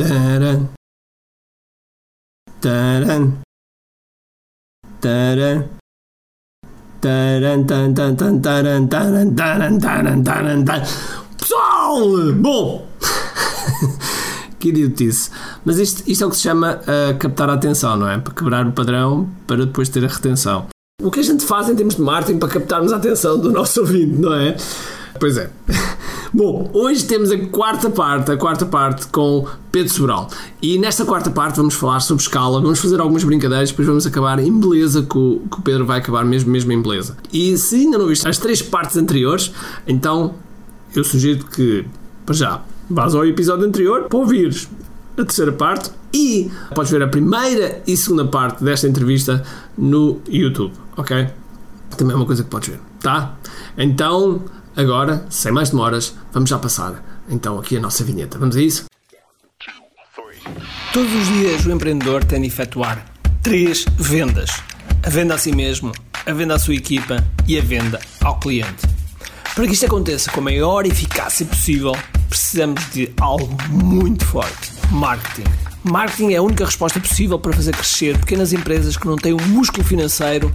Taran. Taran. Taran. Taran, tan, tan, taran, taran, taran, taran, taran, taran. Pessoal! Bom! que idiotice. Mas isto, isto é o que se chama uh, captar a atenção, não é? Para quebrar o padrão, para depois ter a retenção. O que a gente faz em termos de marketing para captarmos a atenção do nosso ouvinte, não é? Pois é. Bom, hoje temos a quarta parte, a quarta parte com Pedro Sobral. E nesta quarta parte vamos falar sobre escala, vamos fazer algumas brincadeiras, depois vamos acabar em beleza, que o, que o Pedro vai acabar mesmo, mesmo em beleza. E se ainda não viste as três partes anteriores, então eu sugiro que, para já, vás ao episódio anterior para ouvires a terceira parte e podes ver a primeira e segunda parte desta entrevista no YouTube, ok? Também é uma coisa que podes ver, tá? Então, agora, sem mais demoras, vamos já passar então aqui a nossa vinheta. Vamos a isso? Todos os dias o empreendedor tem de efetuar três vendas: a venda a si mesmo, a venda à sua equipa e a venda ao cliente. Para que isto aconteça com a maior eficácia possível, precisamos de algo muito forte: marketing. Marketing é a única resposta possível para fazer crescer pequenas empresas que não têm o um músculo financeiro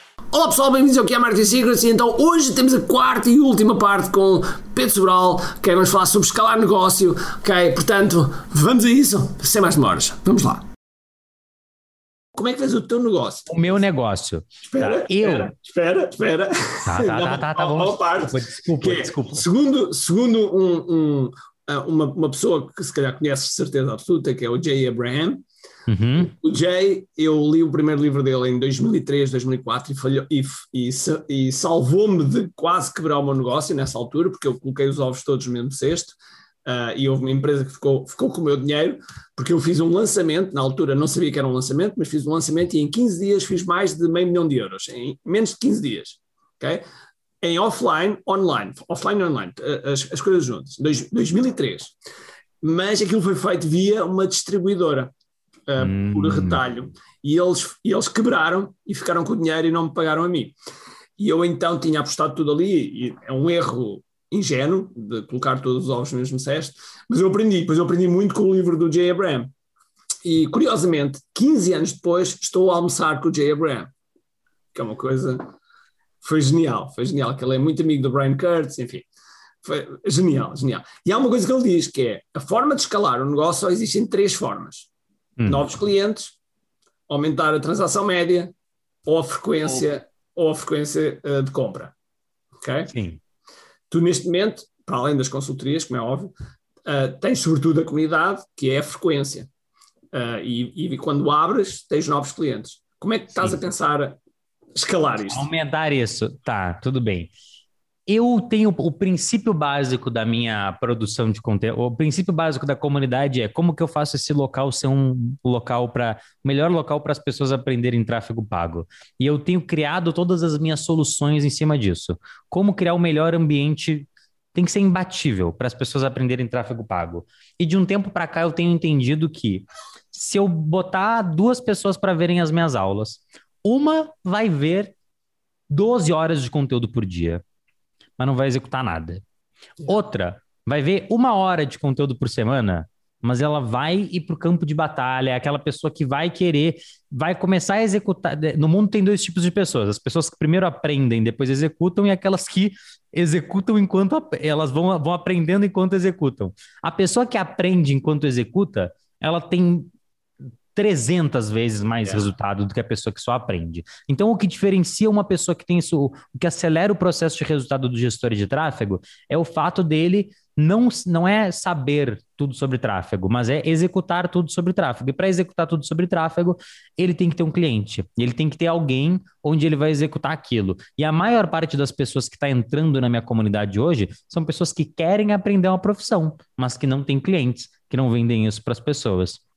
Olá pessoal, bem-vindos ao QI Marketing Secrets e então hoje temos a quarta e última parte com Pedro Sobral, ok? Vamos falar sobre escalar negócio, ok? Portanto, vamos a isso, sem mais demoras. Vamos lá. Como é que fez o teu negócio? O meu negócio. Espera, tá, eu. Espera, espera. Tá, tá, tá, tá, tá bom. Parte, desculpa, desculpa, desculpa. Segundo, segundo um, um, uma, uma pessoa que se calhar conheces de certeza absoluta, que é o Jay Abraham, Uhum. O Jay, eu li o primeiro livro dele em 2003, 2004 e, falhou, e, e, e salvou-me de quase quebrar o meu negócio nessa altura, porque eu coloquei os ovos todos no mesmo cesto. Uh, e houve uma empresa que ficou, ficou com o meu dinheiro, porque eu fiz um lançamento, na altura não sabia que era um lançamento, mas fiz um lançamento e em 15 dias fiz mais de meio milhão de euros, em menos de 15 dias, ok? Em offline, online, offline e online, as, as coisas juntas, dois, 2003. Mas aquilo foi feito via uma distribuidora, uh, hum. por retalho, e eles, e eles quebraram e ficaram com o dinheiro e não me pagaram a mim. E eu então tinha apostado tudo ali, e é um erro ingênuo de colocar todos os ovos no mesmo cesto, mas eu aprendi, pois eu aprendi muito com o livro do Jay Abraham. E curiosamente, 15 anos depois, estou a almoçar com o Jay Abraham, que é uma coisa. Foi genial, foi genial, que ele é muito amigo do Brian Kurtz, enfim. Foi genial, genial. E há uma coisa que ele diz que é a forma de escalar o negócio só existem três formas: hum. novos clientes, aumentar a transação média ou a frequência, ou, ou a frequência uh, de compra. Ok? Sim. Tu, neste momento, para além das consultorias, como é óbvio, uh, tens sobretudo a comunidade, que é a frequência. Uh, e, e, quando abres, tens novos clientes. Como é que estás Sim. a pensar escalar isto? Aumentar isso. Tá, tudo bem. Eu tenho o princípio básico da minha produção de conteúdo, o princípio básico da comunidade é como que eu faço esse local ser um local para melhor local para as pessoas aprenderem tráfego pago. E eu tenho criado todas as minhas soluções em cima disso. Como criar o melhor ambiente tem que ser imbatível para as pessoas aprenderem tráfego pago. E de um tempo para cá eu tenho entendido que se eu botar duas pessoas para verem as minhas aulas, uma vai ver 12 horas de conteúdo por dia mas não vai executar nada. Outra, vai ver uma hora de conteúdo por semana, mas ela vai ir para o campo de batalha, é aquela pessoa que vai querer, vai começar a executar. No mundo tem dois tipos de pessoas: as pessoas que primeiro aprendem, depois executam, e aquelas que executam enquanto elas vão, vão aprendendo enquanto executam. A pessoa que aprende enquanto executa, ela tem 300 vezes mais é. resultado do que a pessoa que só aprende. Então, o que diferencia uma pessoa que tem isso, o que acelera o processo de resultado do gestor de tráfego é o fato dele não, não é saber tudo sobre tráfego, mas é executar tudo sobre tráfego. E para executar tudo sobre tráfego, ele tem que ter um cliente, ele tem que ter alguém onde ele vai executar aquilo. E a maior parte das pessoas que está entrando na minha comunidade hoje são pessoas que querem aprender uma profissão, mas que não têm clientes, que não vendem isso para as pessoas.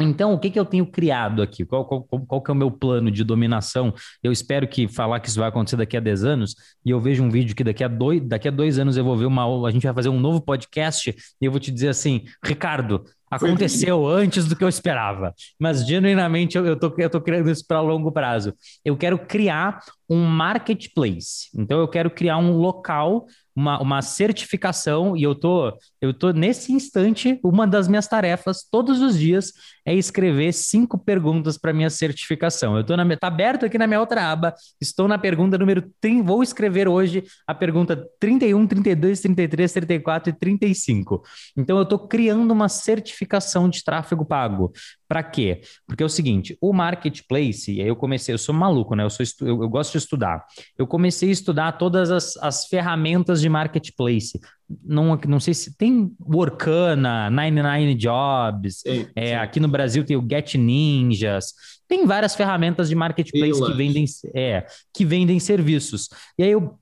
Então, o que, que eu tenho criado aqui? Qual, qual, qual que é o meu plano de dominação? Eu espero que falar que isso vai acontecer daqui a 10 anos, e eu vejo um vídeo que daqui a dois, daqui a dois anos eu vou ver uma a gente vai fazer um novo podcast, e eu vou te dizer assim, Ricardo, aconteceu antes do que eu esperava. Mas, genuinamente, eu, eu, tô, eu tô criando isso para longo prazo. Eu quero criar um marketplace. Então, eu quero criar um local uma, uma certificação, e eu tô, eu tô nesse instante, uma das minhas tarefas todos os dias é escrever cinco perguntas para minha certificação. Eu tô na tá aberto aqui na minha outra aba, estou na pergunta número 30, vou escrever hoje a pergunta 31, 32, 33, 34 e 35. Então eu tô criando uma certificação de tráfego pago. Para quê? Porque é o seguinte, o marketplace, e aí eu comecei, eu sou maluco, né? Eu, sou eu, eu gosto de estudar. Eu comecei a estudar todas as, as ferramentas de marketplace. Não, não sei se tem Workana, 99 Jobs, sim, é, sim. aqui no Brasil tem o Get Ninjas, tem várias ferramentas de marketplace que vendem, é, que vendem serviços. E aí eu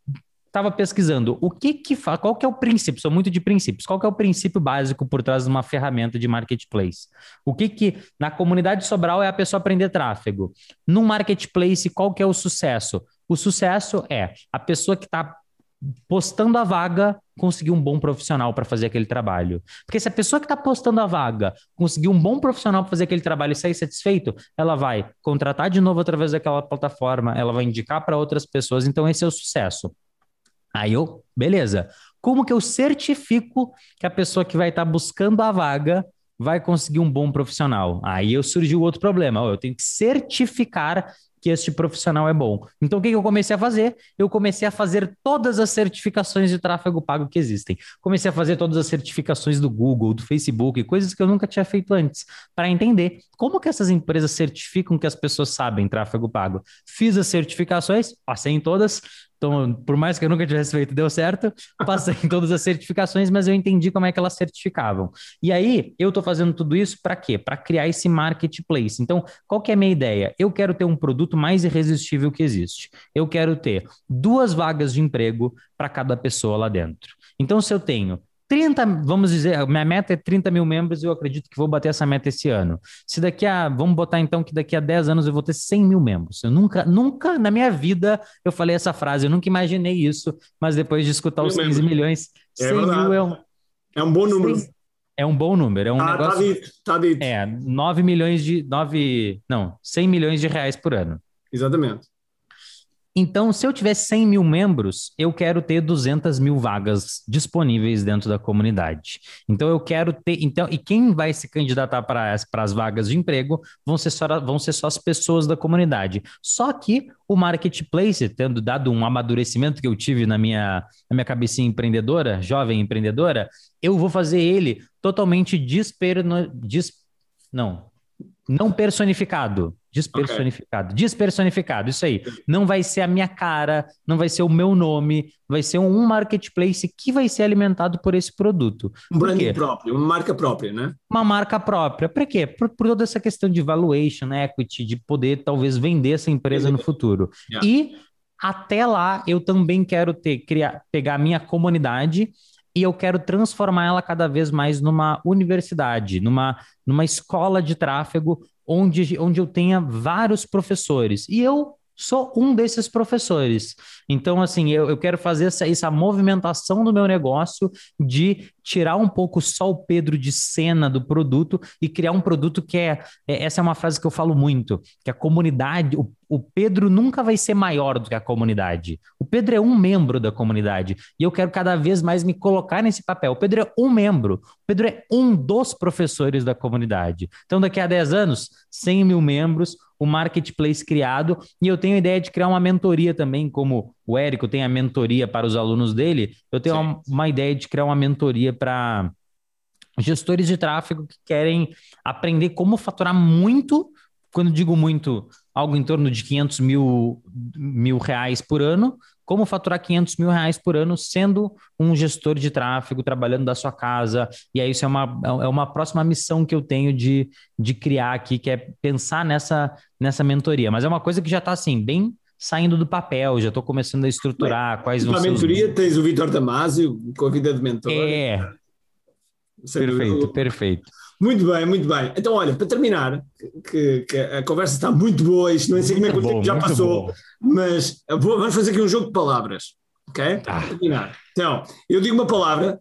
estava pesquisando o que que faz, qual que é o princípio, sou muito de princípios, qual que é o princípio básico por trás de uma ferramenta de marketplace? O que que na comunidade Sobral é a pessoa aprender tráfego? No marketplace, qual que é o sucesso? O sucesso é a pessoa que está postando a vaga conseguir um bom profissional para fazer aquele trabalho. Porque se a pessoa que está postando a vaga conseguir um bom profissional para fazer aquele trabalho e sair satisfeito, ela vai contratar de novo através daquela plataforma, ela vai indicar para outras pessoas. Então, esse é o sucesso. Aí eu, beleza. Como que eu certifico que a pessoa que vai estar tá buscando a vaga vai conseguir um bom profissional? Aí eu surgiu outro problema. Eu tenho que certificar que este profissional é bom. Então, o que, eu comecei a fazer? Eu comecei a fazer todas as certificações de tráfego pago que existem. Comecei a fazer todas as certificações do Google, do Facebook, coisas que eu nunca tinha feito antes, para entender como que essas empresas certificam que as pessoas sabem tráfego pago. Fiz as certificações, passei em todas, então, por mais que eu nunca tivesse feito, deu certo. Passei em todas as certificações, mas eu entendi como é que elas certificavam. E aí, eu estou fazendo tudo isso para quê? Para criar esse marketplace. Então, qual que é a minha ideia? Eu quero ter um produto mais irresistível que existe. Eu quero ter duas vagas de emprego para cada pessoa lá dentro. Então, se eu tenho 30, vamos dizer, minha meta é 30 mil membros e eu acredito que vou bater essa meta esse ano. Se daqui a, vamos botar então que daqui a 10 anos eu vou ter 100 mil membros. Eu nunca, nunca na minha vida eu falei essa frase, eu nunca imaginei isso, mas depois de escutar os 15 milhões, 100 é mil é um, é um bom número. 100, é um bom número, é um ah, negócio... Tá dito, tá dito. É, 9 milhões de, 9, não, 100 milhões de reais por ano. Exatamente. Então, se eu tiver 100 mil membros, eu quero ter 200 mil vagas disponíveis dentro da comunidade. Então, eu quero ter. Então, e quem vai se candidatar para as, para as vagas de emprego vão ser, só, vão ser só as pessoas da comunidade. Só que o marketplace, tendo dado um amadurecimento que eu tive na minha, na minha cabecinha empreendedora, jovem empreendedora, eu vou fazer ele totalmente disperno, dis, não, não personificado. Despersonificado. Okay. Despersonificado, isso aí. Não vai ser a minha cara, não vai ser o meu nome, vai ser um marketplace que vai ser alimentado por esse produto. Um brand próprio, uma marca própria, né? Uma marca própria. Para quê? Por, por, toda essa questão de valuation, equity, de poder talvez vender essa empresa no futuro. Yeah. E até lá eu também quero ter, criar, pegar a minha comunidade e eu quero transformar ela cada vez mais numa universidade, numa, numa escola de tráfego onde, onde eu tenha vários professores. E eu sou um desses professores. Então, assim, eu, eu quero fazer essa, essa movimentação do meu negócio de tirar um pouco só o Pedro de cena do produto e criar um produto que é, é essa é uma frase que eu falo muito, que a comunidade, o, o Pedro nunca vai ser maior do que a comunidade. O Pedro é um membro da comunidade e eu quero cada vez mais me colocar nesse papel. O Pedro é um membro, o Pedro é um dos professores da comunidade. Então, daqui a 10 anos, 100 mil membros, o marketplace criado e eu tenho a ideia de criar uma mentoria também, como o Érico tem a mentoria para os alunos dele, eu tenho uma, uma, ideia de criar uma mentoria para gestores de tráfego que querem aprender como faturar muito, quando digo muito, algo em torno de 500 mil, mil reais por ano, como faturar 500 mil reais por ano sendo um gestor de tráfego, trabalhando da sua casa. E aí, isso é uma, é uma próxima missão que eu tenho de, de criar aqui, que é pensar nessa, nessa mentoria. Mas é uma coisa que já está assim, bem saindo do papel, já estou começando a estruturar quais vão ser. Na mentoria os... tens o Vitor Damasio com a vida de mentor. É. Perfeito, perfeito. Muito bem, muito bem. Então, olha, para terminar, que, que a conversa está muito boa, isto não sei como é que o tempo já passou, bom. mas vou, vamos fazer aqui um jogo de palavras, ok? Ah. Para terminar. Então, eu digo uma palavra,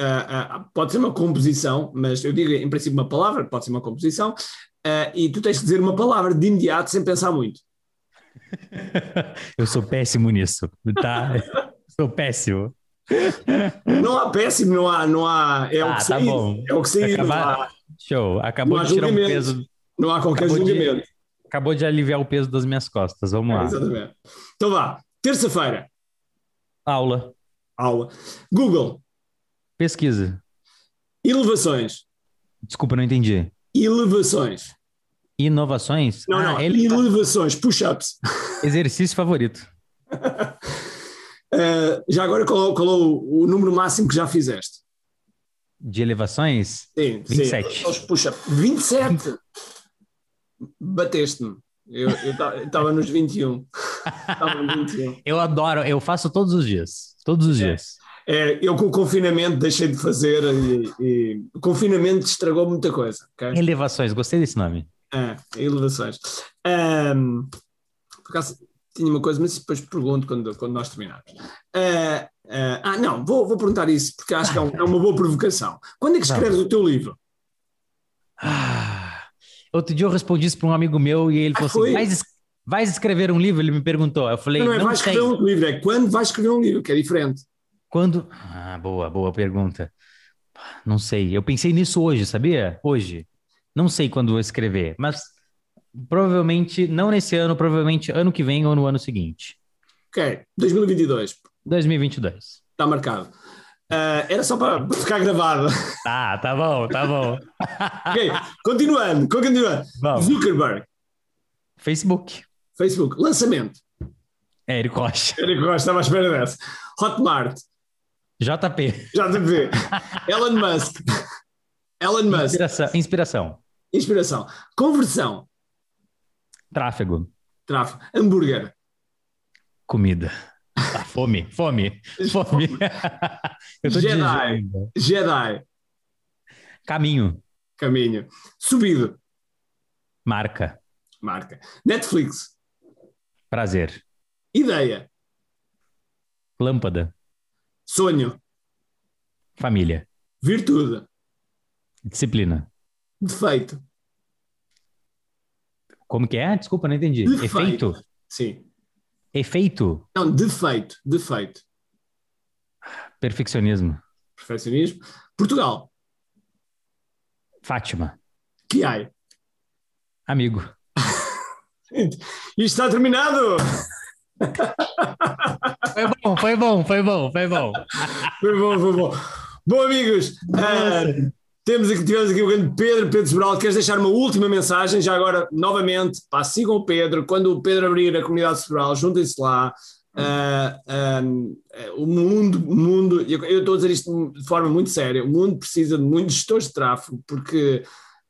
uh, uh, pode ser uma composição, mas eu digo em princípio uma palavra, pode ser uma composição, uh, e tu tens que dizer uma palavra de imediato sem pensar muito. eu sou péssimo nisso, tá? sou péssimo. Não há péssimo, não há. Não há é, ah, o que tá bom. é o que sair. Acabar... Show. Acabou de tirar um peso. Não há qualquer acabou julgamento. De... Acabou de aliviar o peso das minhas costas. Vamos lá. exatamente. Então vá. Terça-feira. Aula. Aula. Google. Pesquisa. Elevações. Desculpa, não entendi. Elevações. Inovações? Não, ah, não. Ele... Elevações, push-ups. Exercício favorito. Uh, já agora, qual, qual é o, o, número máximo que já fizeste? De elevações? Sim, 27. Sim. Puxa, 27? Bateste-me. Eu estava nos 21. nos 21. Eu adoro, eu faço todos os dias. Todos os é. dias. É, eu com o confinamento deixei de fazer e, e o confinamento estragou muita coisa. Okay? Elevações, gostei desse nome. É, elevações. Um, por acaso, tinha uma coisa, mas depois pergunto quando, quando nós terminarmos. Uh, uh, ah, não, vou, vou perguntar isso, porque acho que é, um, é uma boa provocação. Quando é que escreves o teu livro? Ah, outro dia eu respondi isso para um amigo meu e ele ah, falou assim: vais, vais, escrever um livro? Ele me perguntou. Eu falei: não, não é não vais escrever um livro, é quando vais escrever um livro, que é diferente. Quando. Ah, boa, boa pergunta. Não sei. Eu pensei nisso hoje, sabia? Hoje. Não sei quando vou escrever, mas Provavelmente, não nesse ano, provavelmente ano que vem ou no ano seguinte. Ok, 2022. 2022. Está marcado. Uh, era só para ficar gravado. Tá, tá bom, tá bom. ok, continuando, continuando. Vamos. Zuckerberg. Facebook. Facebook. Lançamento. Érico Rocha. Érico Rocha, estava à espera dessa. Hotmart. JP. JP. Elon Musk. Elon Musk. Inspiração. Inspiração. Inspiração. Conversão. Tráfego. Tráfego. Hambúrguer. Comida. Ah, fome, fome, fome. Jedi. Jedi. Caminho. Caminho. Subido. Marca. Marca. Netflix. Prazer. Ideia. Lâmpada. Sonho. Família. Virtude. Disciplina. Defeito. Como que é? Desculpa, não entendi. Defeito. Efeito? Sim. Efeito? Não, defeito. Defeito. Perfeccionismo. Perfeccionismo. Portugal. Fátima. Que ai. Amigo. Isto está terminado! Foi bom, foi bom, foi bom, foi bom. foi bom, foi bom. Bom, amigos, uh, temos aqui, tivemos aqui o grande Pedro, Pedro Sobral. Queres deixar uma última mensagem? Já agora, novamente, pá, sigam o Pedro. Quando o Pedro abrir a comunidade Sobral, juntem-se lá. Uh, uh, o mundo, o mundo eu, eu, estou a dizer isto de forma muito séria. O mundo precisa de muitos gestores de tráfego, porque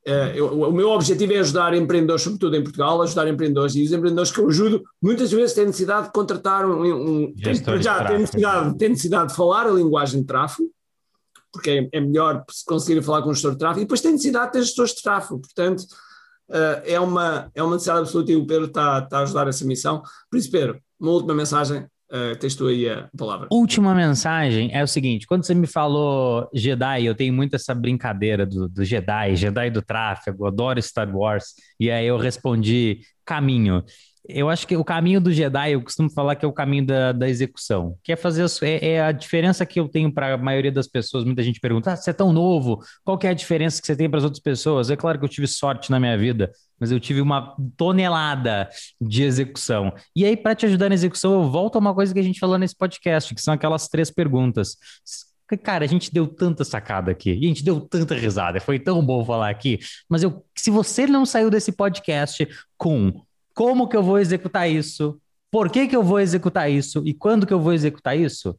uh, eu, o meu objetivo é ajudar empreendedores, sobretudo em Portugal, ajudar empreendedores. E os empreendedores que eu ajudo muitas vezes têm necessidade de contratar um. um tem, já têm necessidade, têm necessidade de falar a linguagem de tráfego porque é, é melhor se conseguir falar com o gestor de tráfego, e depois tem necessidade de ter gestores de tráfego, portanto uh, é, uma, é uma necessidade absoluta e o Pedro está, a ajudar essa missão. Por isso, Pedro, uma última mensagem, uh, tens tu aí a palavra. Última mensagem é o seguinte, quando você me falou Jedi, eu tenho muito essa brincadeira do, do Jedi, Jedi do tráfego, adoro Star Wars, e aí eu respondi caminho eu acho que o caminho do Jedi, eu costumo falar que é o caminho da, da execução, que é fazer é, é a diferença que eu tenho para a maioria das pessoas. Muita gente pergunta: ah, você é tão novo, qual que é a diferença que você tem para as outras pessoas? É claro que eu tive sorte na minha vida, mas eu tive uma tonelada de execução. E aí, para te ajudar na execução, eu volto a uma coisa que a gente falou nesse podcast, que são aquelas três perguntas. Cara, a gente deu tanta sacada aqui, a gente deu tanta risada, foi tão bom falar aqui, mas eu, se você não saiu desse podcast com como que eu vou executar isso? Por que, que eu vou executar isso? E quando que eu vou executar isso?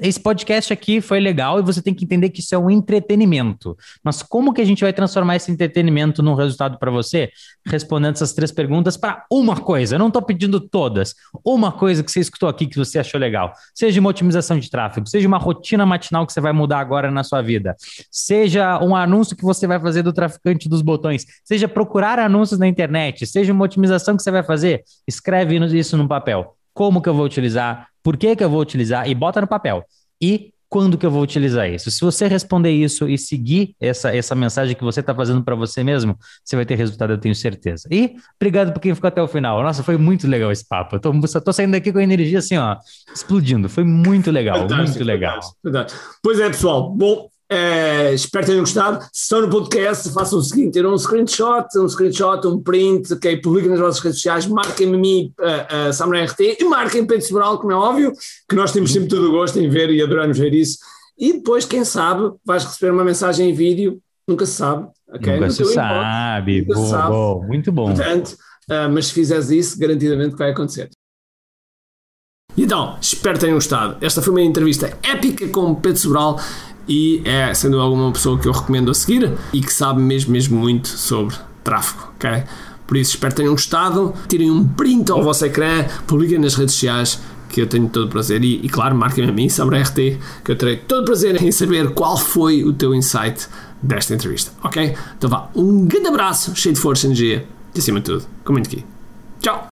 Esse podcast aqui foi legal e você tem que entender que isso é um entretenimento. Mas como que a gente vai transformar esse entretenimento num resultado para você? Respondendo essas três perguntas para uma coisa. Eu não estou pedindo todas. Uma coisa que você escutou aqui que você achou legal. Seja uma otimização de tráfego, seja uma rotina matinal que você vai mudar agora na sua vida, seja um anúncio que você vai fazer do traficante dos botões, seja procurar anúncios na internet, seja uma otimização que você vai fazer, escreve isso no papel. Como que eu vou utilizar? por que, que eu vou utilizar e bota no papel. E quando que eu vou utilizar isso? Se você responder isso e seguir essa, essa mensagem que você está fazendo para você mesmo, você vai ter resultado, eu tenho certeza. E obrigado por quem ficou até o final. Nossa, foi muito legal esse papo. Eu tô, tô saindo daqui com a energia assim, ó, explodindo. Foi muito legal, fantástico, muito legal. Fantástico, fantástico. Pois é, pessoal. Bom, é, espero que tenham gostado. Se estão no podcast, façam o seguinte: tiram um screenshot, um screenshot, um print, okay, publiquem nas vossas redes sociais, marquem-me a mim, uh, Samurai RT, e marquem Pedro Sobral, como é óbvio, que nós temos sempre todo o gosto em ver e adoramos ver isso. E depois, quem sabe, vais receber uma mensagem em vídeo, nunca se sabe. Okay? Nunca se sabe, nunca bom, se sabe. Bom, muito bom. Portanto, uh, mas se fizeres isso, garantidamente vai acontecer. Então, espero que tenham gostado. Esta foi uma entrevista épica com Pedro Sobral e é, sendo alguma pessoa que eu recomendo a seguir e que sabe mesmo, mesmo muito sobre tráfego, ok? Por isso, espero que tenham gostado. Tirem um print ao vosso ecrã, publiquem nas redes sociais, que eu tenho todo o prazer. E, e claro, marquem a mim, sobre a RT, que eu terei todo o prazer em saber qual foi o teu insight desta entrevista, ok? Então vá, um grande abraço, cheio de força e energia, e acima de tudo, com muito aqui. Tchau!